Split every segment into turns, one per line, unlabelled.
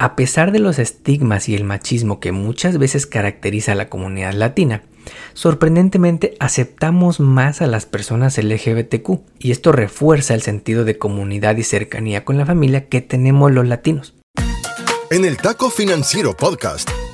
A pesar de los estigmas y el machismo que muchas veces caracteriza a la comunidad latina, sorprendentemente aceptamos más a las personas LGBTQ y esto refuerza el sentido de comunidad y cercanía con la familia que tenemos los latinos.
En el Taco Financiero Podcast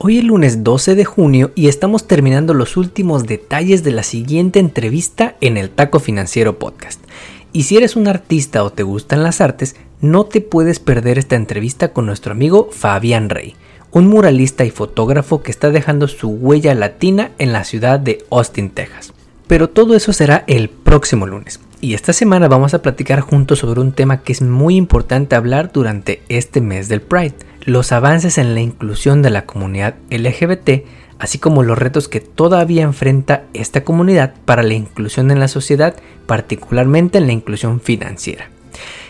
Hoy es lunes 12 de junio y estamos terminando los últimos detalles de la siguiente entrevista en el Taco Financiero Podcast. Y si eres un artista o te gustan las artes, no te puedes perder esta entrevista con nuestro amigo Fabián Rey, un muralista y fotógrafo que está dejando su huella latina en la ciudad de Austin, Texas. Pero todo eso será el próximo lunes. Y esta semana vamos a platicar juntos sobre un tema que es muy importante hablar durante este mes del Pride los avances en la inclusión de la comunidad LGBT, así como los retos que todavía enfrenta esta comunidad para la inclusión en la sociedad, particularmente en la inclusión financiera.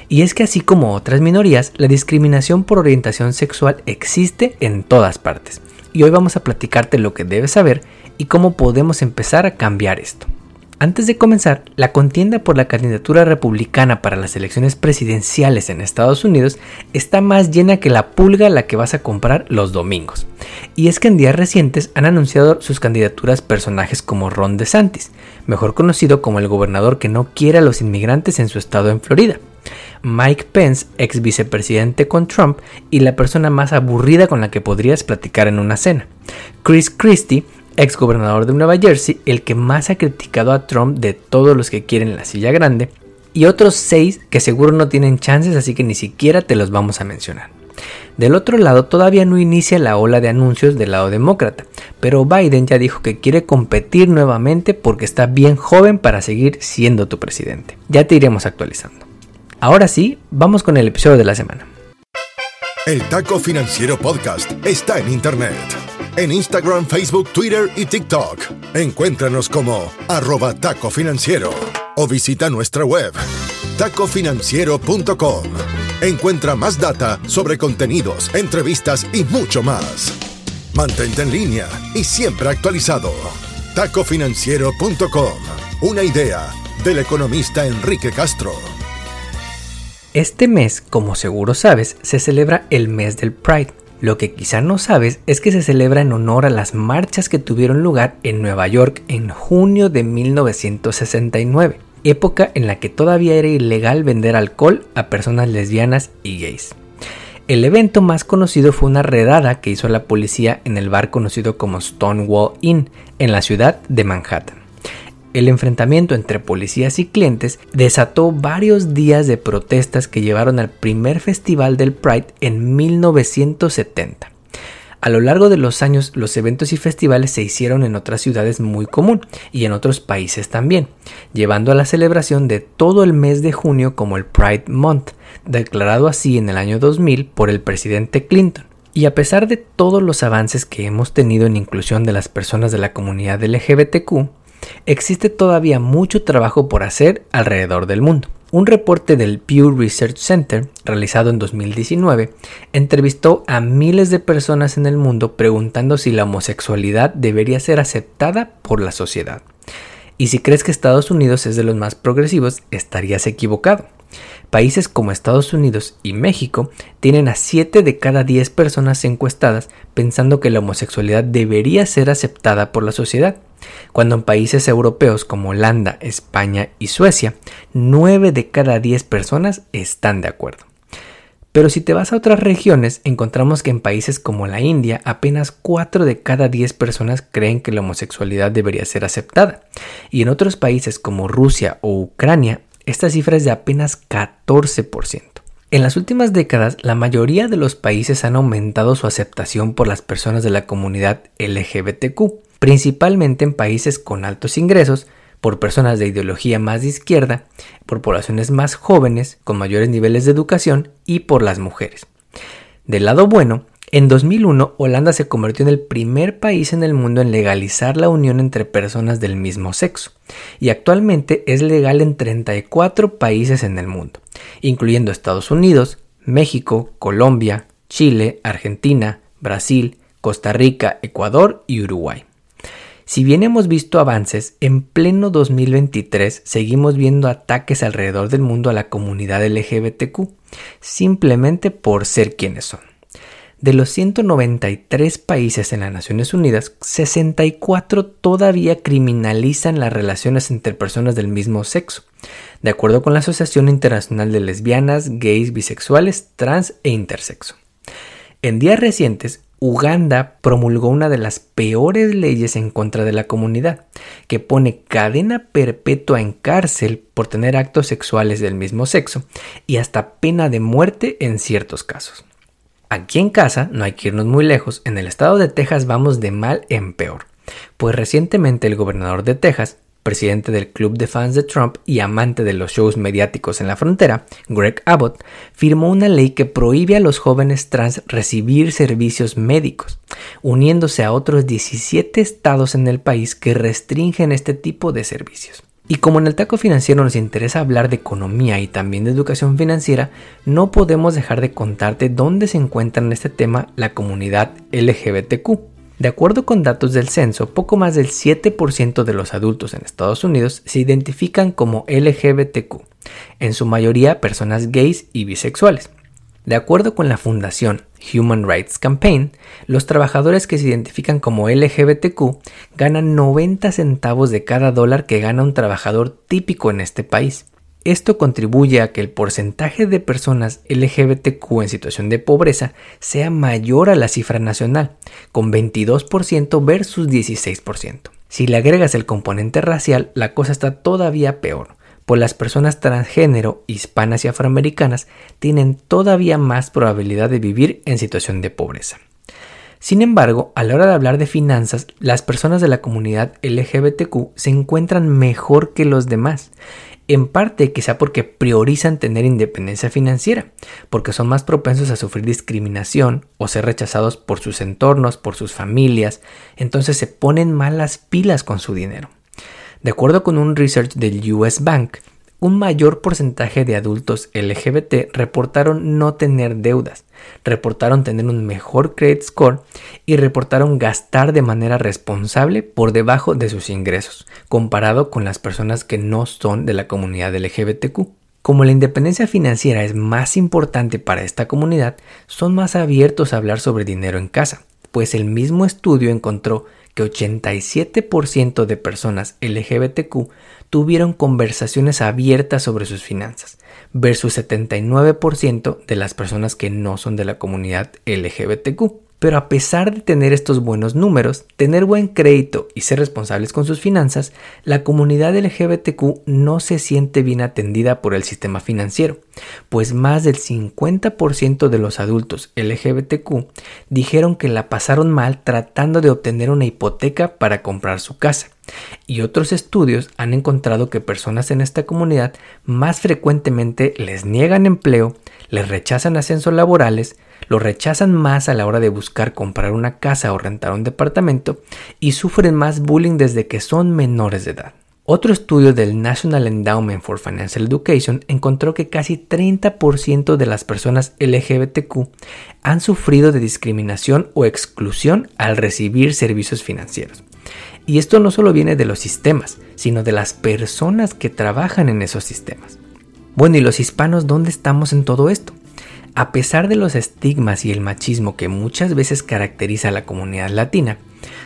Y es que así como otras minorías, la discriminación por orientación sexual existe en todas partes. Y hoy vamos a platicarte lo que debes saber y cómo podemos empezar a cambiar esto. Antes de comenzar, la contienda por la candidatura republicana para las elecciones presidenciales en Estados Unidos está más llena que la pulga a la que vas a comprar los domingos. Y es que en días recientes han anunciado sus candidaturas personajes como Ron DeSantis, mejor conocido como el gobernador que no quiere a los inmigrantes en su estado en Florida. Mike Pence, ex vicepresidente con Trump y la persona más aburrida con la que podrías platicar en una cena. Chris Christie, ex gobernador de Nueva Jersey, el que más ha criticado a Trump de todos los que quieren la silla grande, y otros seis que seguro no tienen chances, así que ni siquiera te los vamos a mencionar. Del otro lado, todavía no inicia la ola de anuncios del lado demócrata, pero Biden ya dijo que quiere competir nuevamente porque está bien joven para seguir siendo tu presidente. Ya te iremos actualizando. Ahora sí, vamos con el episodio de la semana.
El Taco Financiero Podcast está en Internet en Instagram, Facebook, Twitter y TikTok. Encuéntranos como arroba taco financiero o visita nuestra web tacofinanciero.com. Encuentra más data sobre contenidos, entrevistas y mucho más. Mantente en línea y siempre actualizado. tacofinanciero.com. Una idea del economista Enrique Castro.
Este mes, como seguro sabes, se celebra el mes del Pride lo que quizá no sabes es que se celebra en honor a las marchas que tuvieron lugar en Nueva York en junio de 1969, época en la que todavía era ilegal vender alcohol a personas lesbianas y gays. El evento más conocido fue una redada que hizo la policía en el bar conocido como Stonewall Inn, en la ciudad de Manhattan. El enfrentamiento entre policías y clientes desató varios días de protestas que llevaron al primer festival del Pride en 1970. A lo largo de los años, los eventos y festivales se hicieron en otras ciudades muy común y en otros países también, llevando a la celebración de todo el mes de junio como el Pride Month, declarado así en el año 2000 por el presidente Clinton. Y a pesar de todos los avances que hemos tenido en inclusión de las personas de la comunidad LGBTQ, existe todavía mucho trabajo por hacer alrededor del mundo. Un reporte del Pew Research Center, realizado en 2019, entrevistó a miles de personas en el mundo preguntando si la homosexualidad debería ser aceptada por la sociedad. Y si crees que Estados Unidos es de los más progresivos, estarías equivocado. Países como Estados Unidos y México tienen a 7 de cada 10 personas encuestadas pensando que la homosexualidad debería ser aceptada por la sociedad, cuando en países europeos como Holanda, España y Suecia, 9 de cada 10 personas están de acuerdo. Pero si te vas a otras regiones, encontramos que en países como la India, apenas 4 de cada 10 personas creen que la homosexualidad debería ser aceptada. Y en otros países como Rusia o Ucrania, esta cifra es de apenas 14%. En las últimas décadas, la mayoría de los países han aumentado su aceptación por las personas de la comunidad LGBTQ, principalmente en países con altos ingresos, por personas de ideología más de izquierda, por poblaciones más jóvenes, con mayores niveles de educación y por las mujeres. Del lado bueno, en 2001 Holanda se convirtió en el primer país en el mundo en legalizar la unión entre personas del mismo sexo y actualmente es legal en 34 países en el mundo, incluyendo Estados Unidos, México, Colombia, Chile, Argentina, Brasil, Costa Rica, Ecuador y Uruguay. Si bien hemos visto avances, en pleno 2023 seguimos viendo ataques alrededor del mundo a la comunidad LGBTQ, simplemente por ser quienes son. De los 193 países en las Naciones Unidas, 64 todavía criminalizan las relaciones entre personas del mismo sexo, de acuerdo con la Asociación Internacional de Lesbianas, Gays, Bisexuales, Trans e Intersexo. En días recientes, Uganda promulgó una de las peores leyes en contra de la comunidad, que pone cadena perpetua en cárcel por tener actos sexuales del mismo sexo y hasta pena de muerte en ciertos casos. Aquí en casa, no hay que irnos muy lejos, en el estado de Texas vamos de mal en peor, pues recientemente el gobernador de Texas, presidente del club de fans de Trump y amante de los shows mediáticos en la frontera, Greg Abbott, firmó una ley que prohíbe a los jóvenes trans recibir servicios médicos, uniéndose a otros 17 estados en el país que restringen este tipo de servicios. Y como en el taco financiero nos interesa hablar de economía y también de educación financiera, no podemos dejar de contarte dónde se encuentra en este tema la comunidad LGBTQ. De acuerdo con datos del censo, poco más del 7% de los adultos en Estados Unidos se identifican como LGBTQ, en su mayoría personas gays y bisexuales. De acuerdo con la fundación Human Rights Campaign, los trabajadores que se identifican como LGBTQ ganan 90 centavos de cada dólar que gana un trabajador típico en este país. Esto contribuye a que el porcentaje de personas LGBTQ en situación de pobreza sea mayor a la cifra nacional, con 22% versus 16%. Si le agregas el componente racial, la cosa está todavía peor, pues las personas transgénero, hispanas y afroamericanas tienen todavía más probabilidad de vivir en situación de pobreza. Sin embargo, a la hora de hablar de finanzas, las personas de la comunidad LGBTQ se encuentran mejor que los demás en parte quizá porque priorizan tener independencia financiera, porque son más propensos a sufrir discriminación o ser rechazados por sus entornos, por sus familias, entonces se ponen malas pilas con su dinero. De acuerdo con un research del US Bank, un mayor porcentaje de adultos LGBT reportaron no tener deudas, reportaron tener un mejor credit score y reportaron gastar de manera responsable por debajo de sus ingresos, comparado con las personas que no son de la comunidad LGBTQ. Como la independencia financiera es más importante para esta comunidad, son más abiertos a hablar sobre dinero en casa, pues el mismo estudio encontró que 87% de personas LGBTQ tuvieron conversaciones abiertas sobre sus finanzas, versus 79% de las personas que no son de la comunidad LGBTQ. Pero a pesar de tener estos buenos números, tener buen crédito y ser responsables con sus finanzas, la comunidad LGBTQ no se siente bien atendida por el sistema financiero, pues más del 50% de los adultos LGBTQ dijeron que la pasaron mal tratando de obtener una hipoteca para comprar su casa. Y otros estudios han encontrado que personas en esta comunidad más frecuentemente les niegan empleo, les rechazan ascensos laborales, lo rechazan más a la hora de buscar comprar una casa o rentar un departamento y sufren más bullying desde que son menores de edad. Otro estudio del National Endowment for Financial Education encontró que casi 30% de las personas LGBTQ han sufrido de discriminación o exclusión al recibir servicios financieros. Y esto no solo viene de los sistemas, sino de las personas que trabajan en esos sistemas. Bueno, ¿y los hispanos dónde estamos en todo esto? A pesar de los estigmas y el machismo que muchas veces caracteriza a la comunidad latina,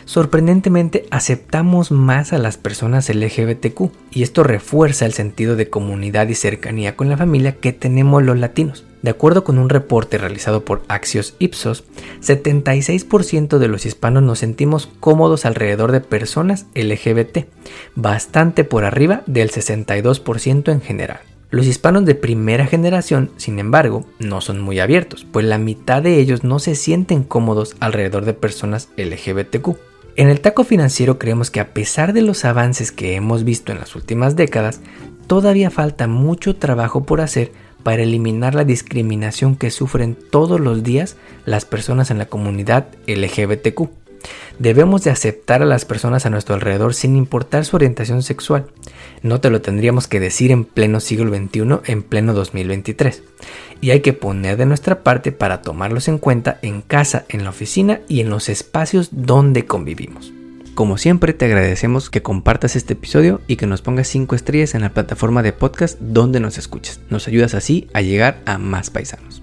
sorprendentemente aceptamos más a las personas LGBTQ y esto refuerza el sentido de comunidad y cercanía con la familia que tenemos los latinos. De acuerdo con un reporte realizado por Axios Ipsos, 76% de los hispanos nos sentimos cómodos alrededor de personas LGBT, bastante por arriba del 62% en general. Los hispanos de primera generación, sin embargo, no son muy abiertos, pues la mitad de ellos no se sienten cómodos alrededor de personas LGBTQ. En el taco financiero creemos que a pesar de los avances que hemos visto en las últimas décadas, todavía falta mucho trabajo por hacer para eliminar la discriminación que sufren todos los días las personas en la comunidad LGBTQ. Debemos de aceptar a las personas a nuestro alrededor sin importar su orientación sexual. No te lo tendríamos que decir en pleno siglo XXI, en pleno 2023. Y hay que poner de nuestra parte para tomarlos en cuenta en casa, en la oficina y en los espacios donde convivimos. Como siempre te agradecemos que compartas este episodio y que nos pongas 5 estrellas en la plataforma de podcast donde nos escuches. Nos ayudas así a llegar a más paisanos.